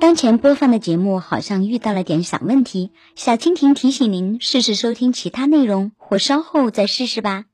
当前播放的节目好像遇到了点小问题小蜻蜓提醒您试试收听其他内容或稍后再试试吧。